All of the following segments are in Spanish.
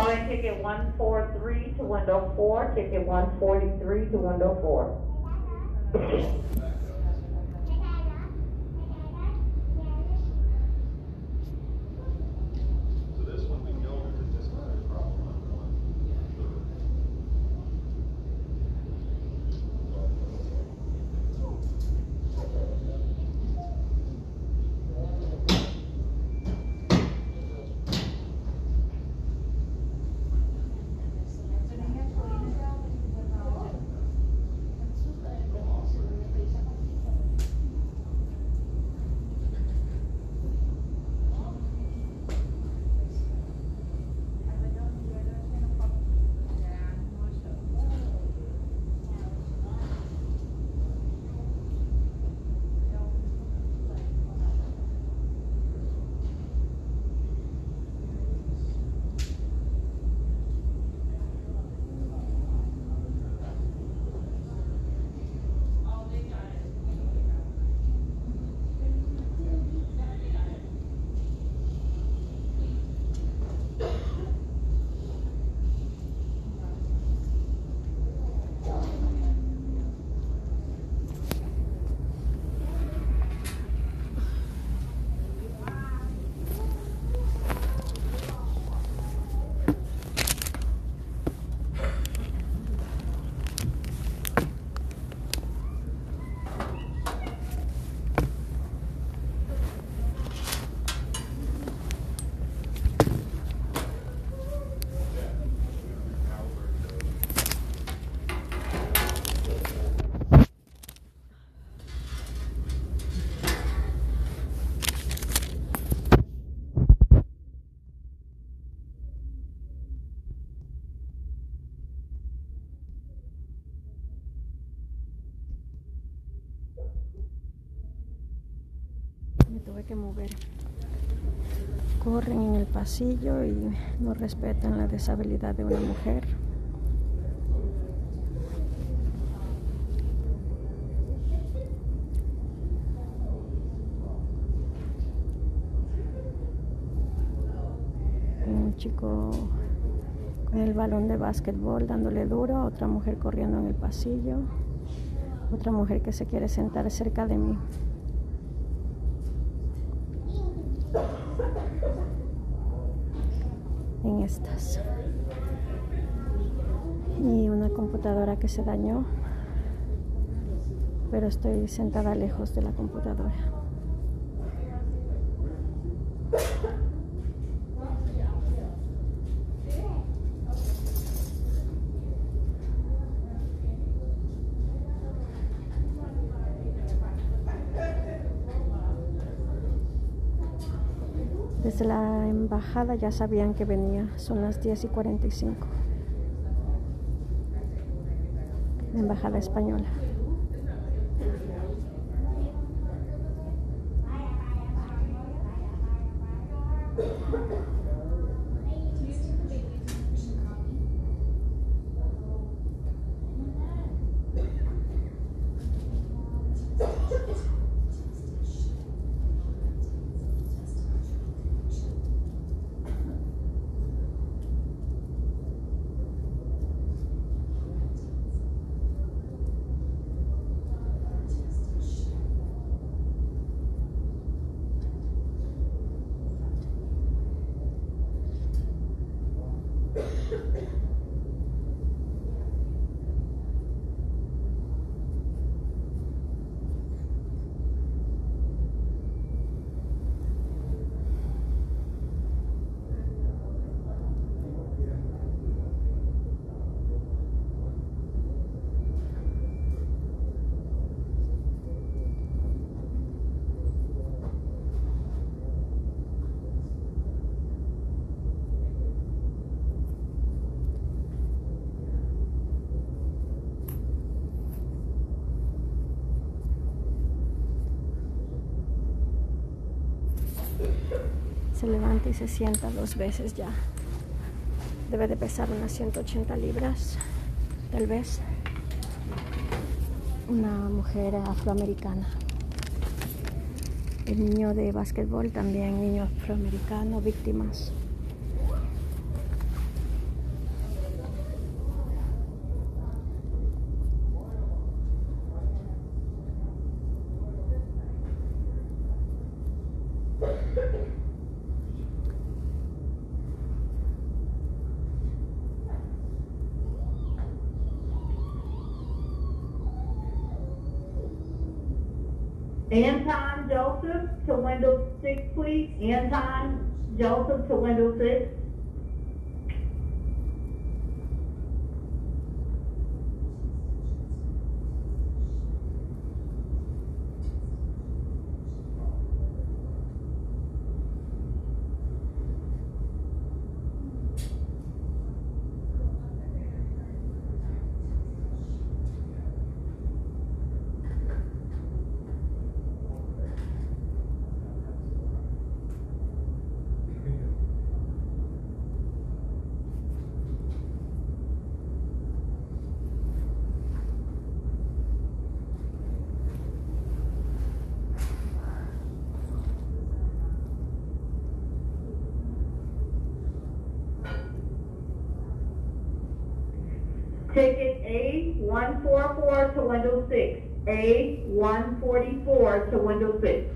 on ticket 143 to window 4, ticket 143 to window 4. Mover. Corren en el pasillo y no respetan la deshabilidad de una mujer. Un chico con el balón de básquetbol dándole duro, otra mujer corriendo en el pasillo, otra mujer que se quiere sentar cerca de mí. en estas y una computadora que se dañó pero estoy sentada lejos de la computadora. Desde la embajada ya sabían que venía, son las 10 y 45. La embajada española. Se levanta y se sienta dos veces ya. Debe de pesar unas 180 libras, tal vez. Una mujer afroamericana. El niño de básquetbol también, niño afroamericano, víctimas. to Wendell Fitz. ticket A144 to window 6. A144 to window 6.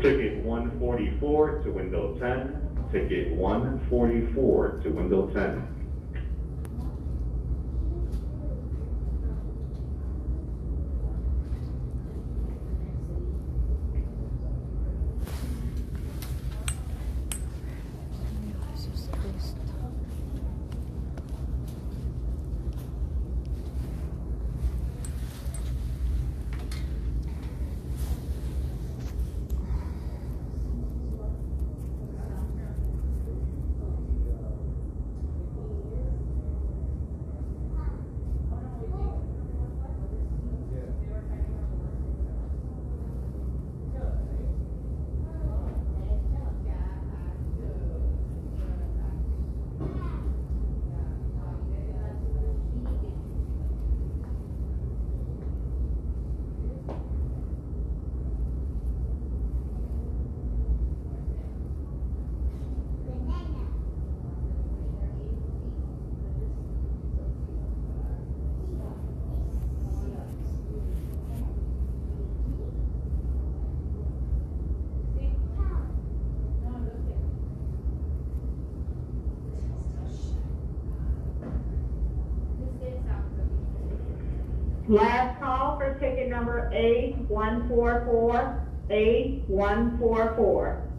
Ticket 144 to window 10. Ticket 144 to window 10. Last call for ticket number A144, A144.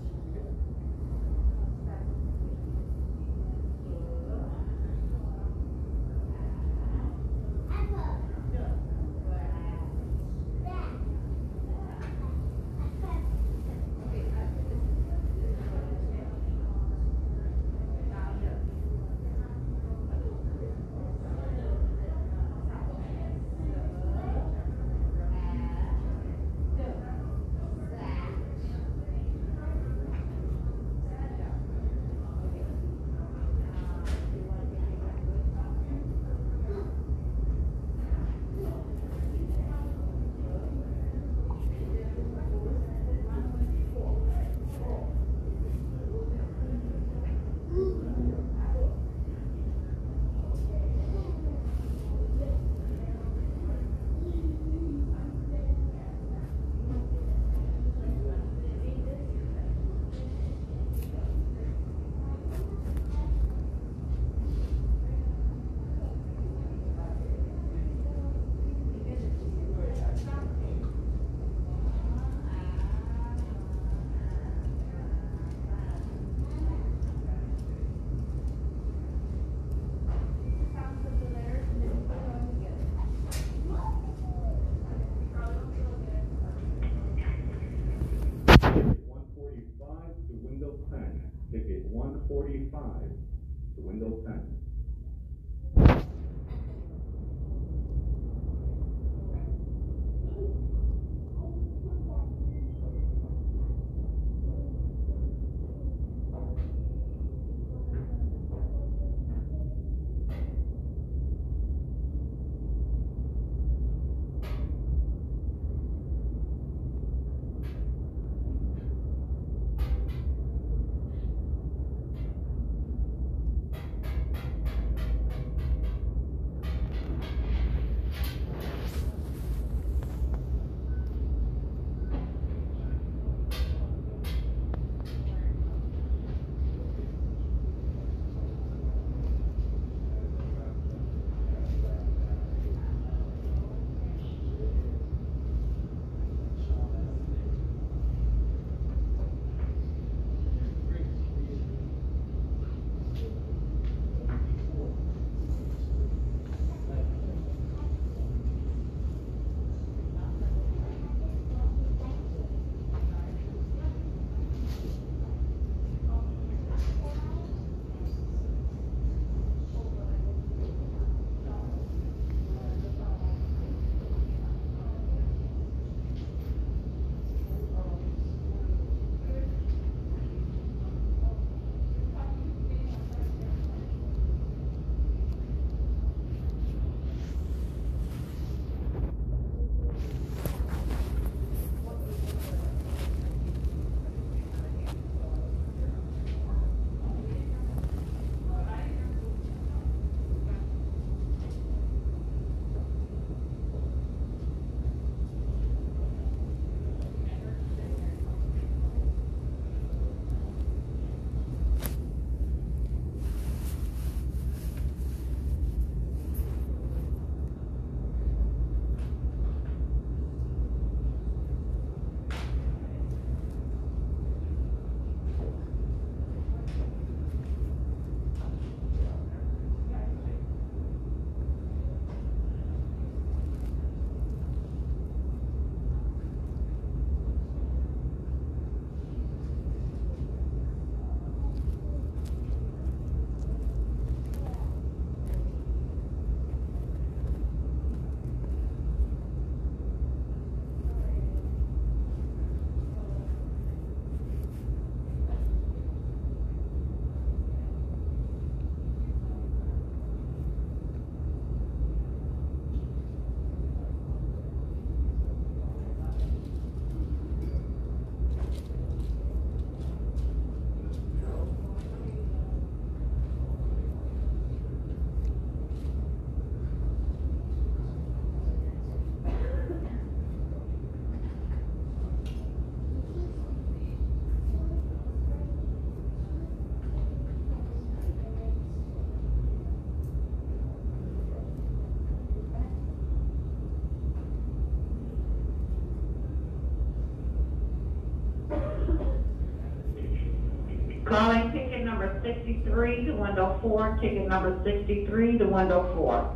Sixty-three to window oh four, ticket number sixty-three to window oh four.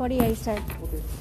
What do I said? Okay.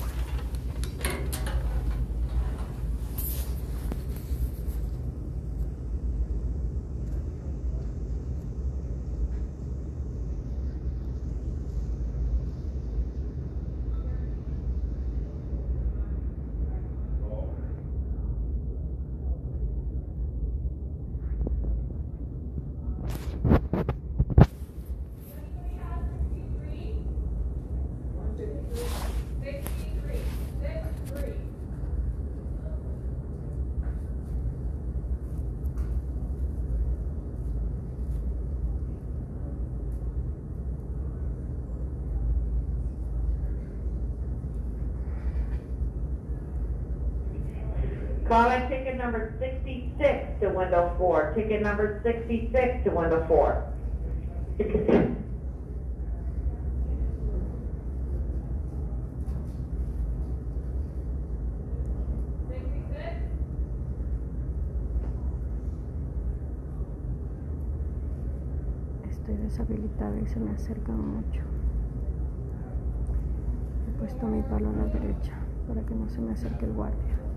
Calling ticket number sixty-six to window four, ticket number sixty-six to window four. Estoy deshabilitada y se me acercan mucho. He puesto mi palo a la derecha para que no se me acerque el guardia.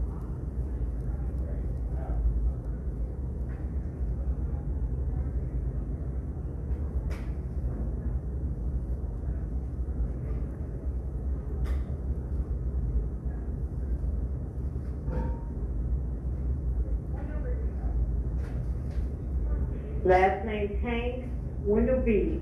Last name Hank, window B.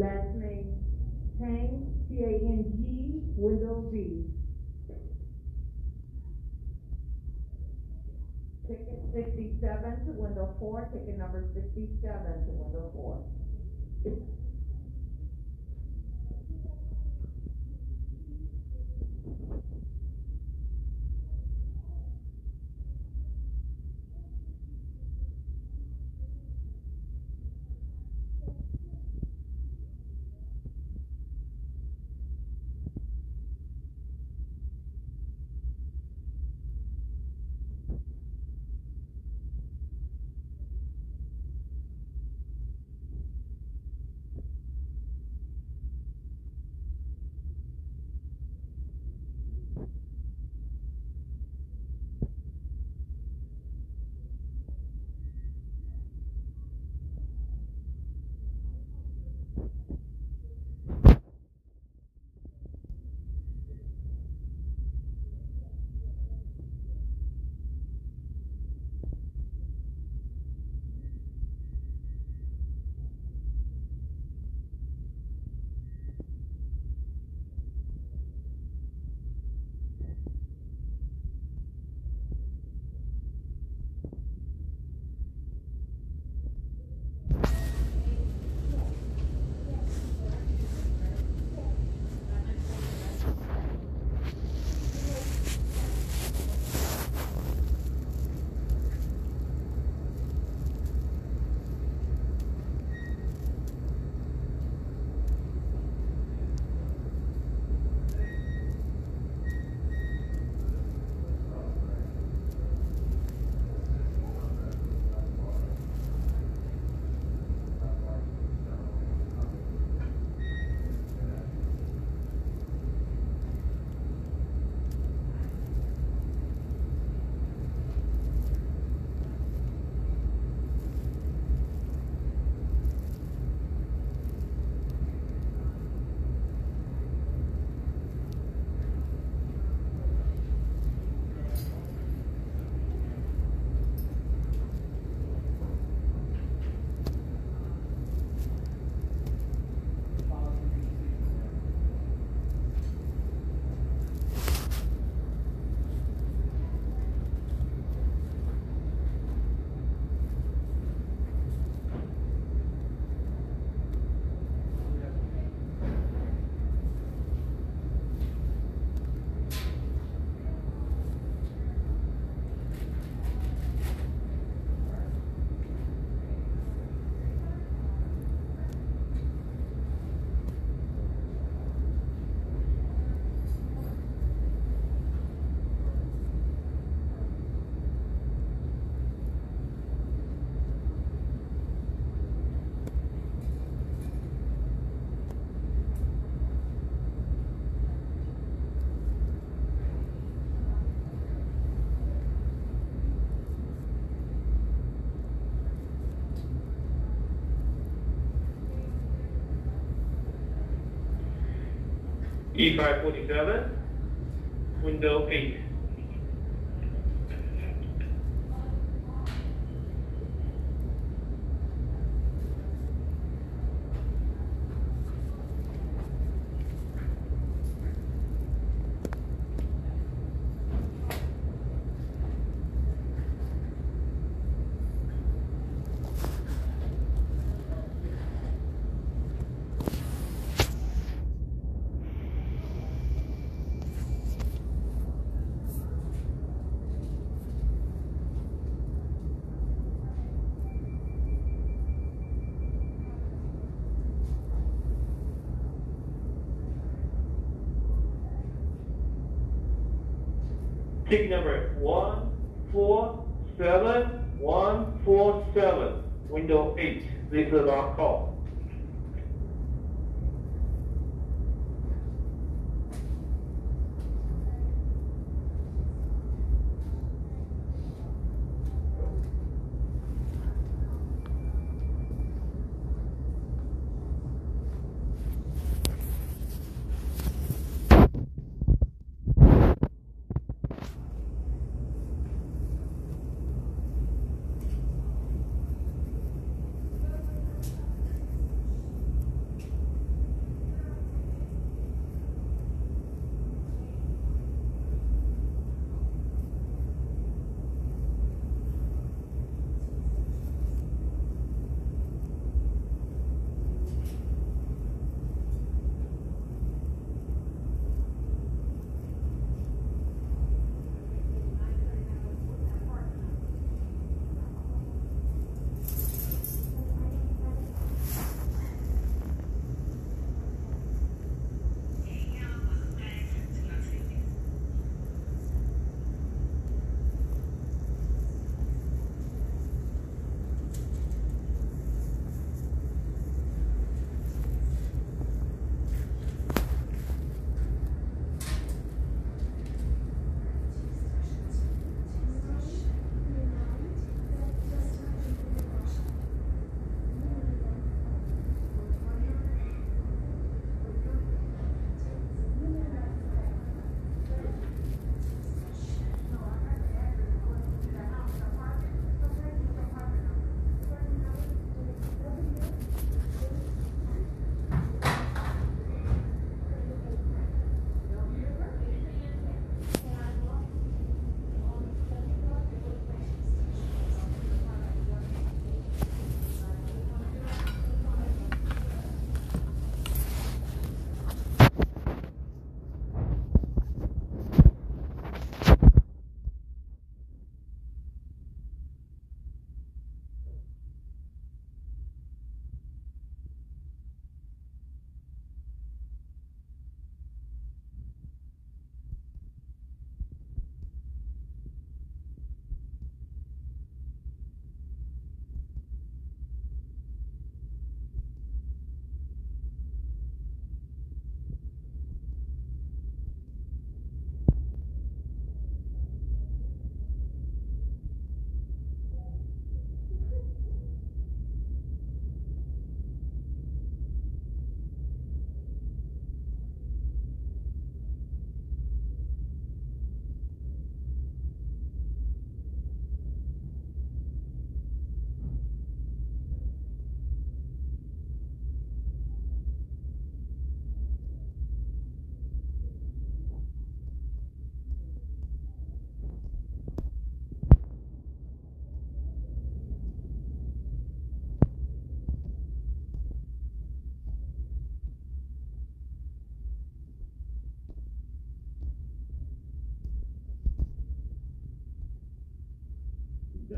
Last name Tang, T-A-N-G, window B. Ticket sixty-seven to window four, ticket number sixty-seven to window four. E547, window 8. we could our call.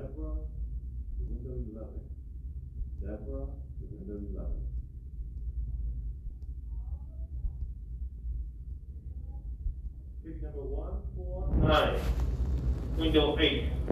Deborah, the window 11. Deborah, the window 11. Pick number 149, window 8.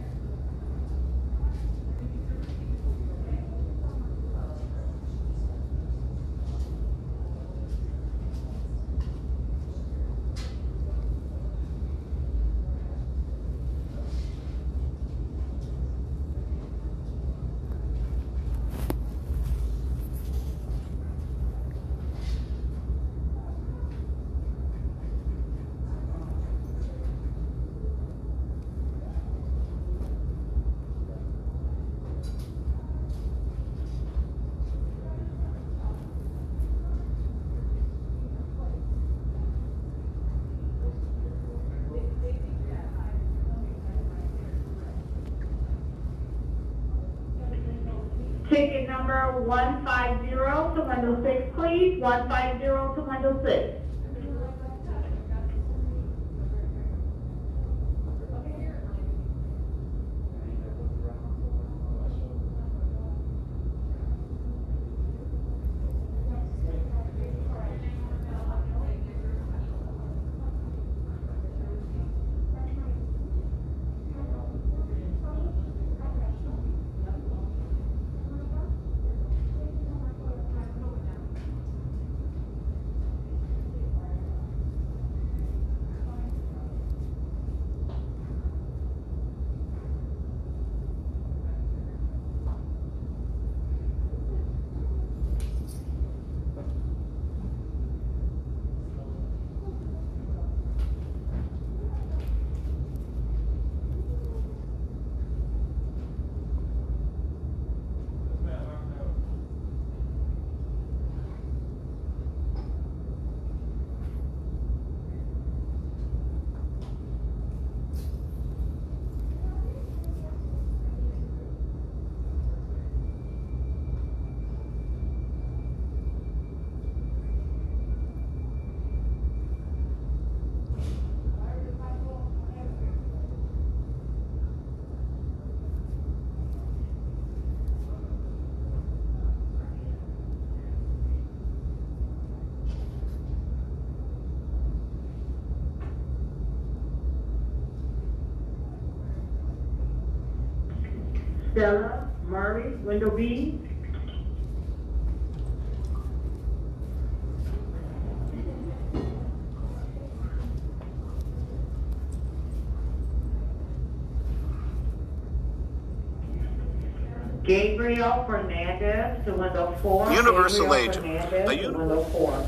number 150 to window 6, please. 150 to window 6. Stella Murray, window B. Gabriel Fernandez to window four. Universal Gabriel agent. Fernandez A to window four.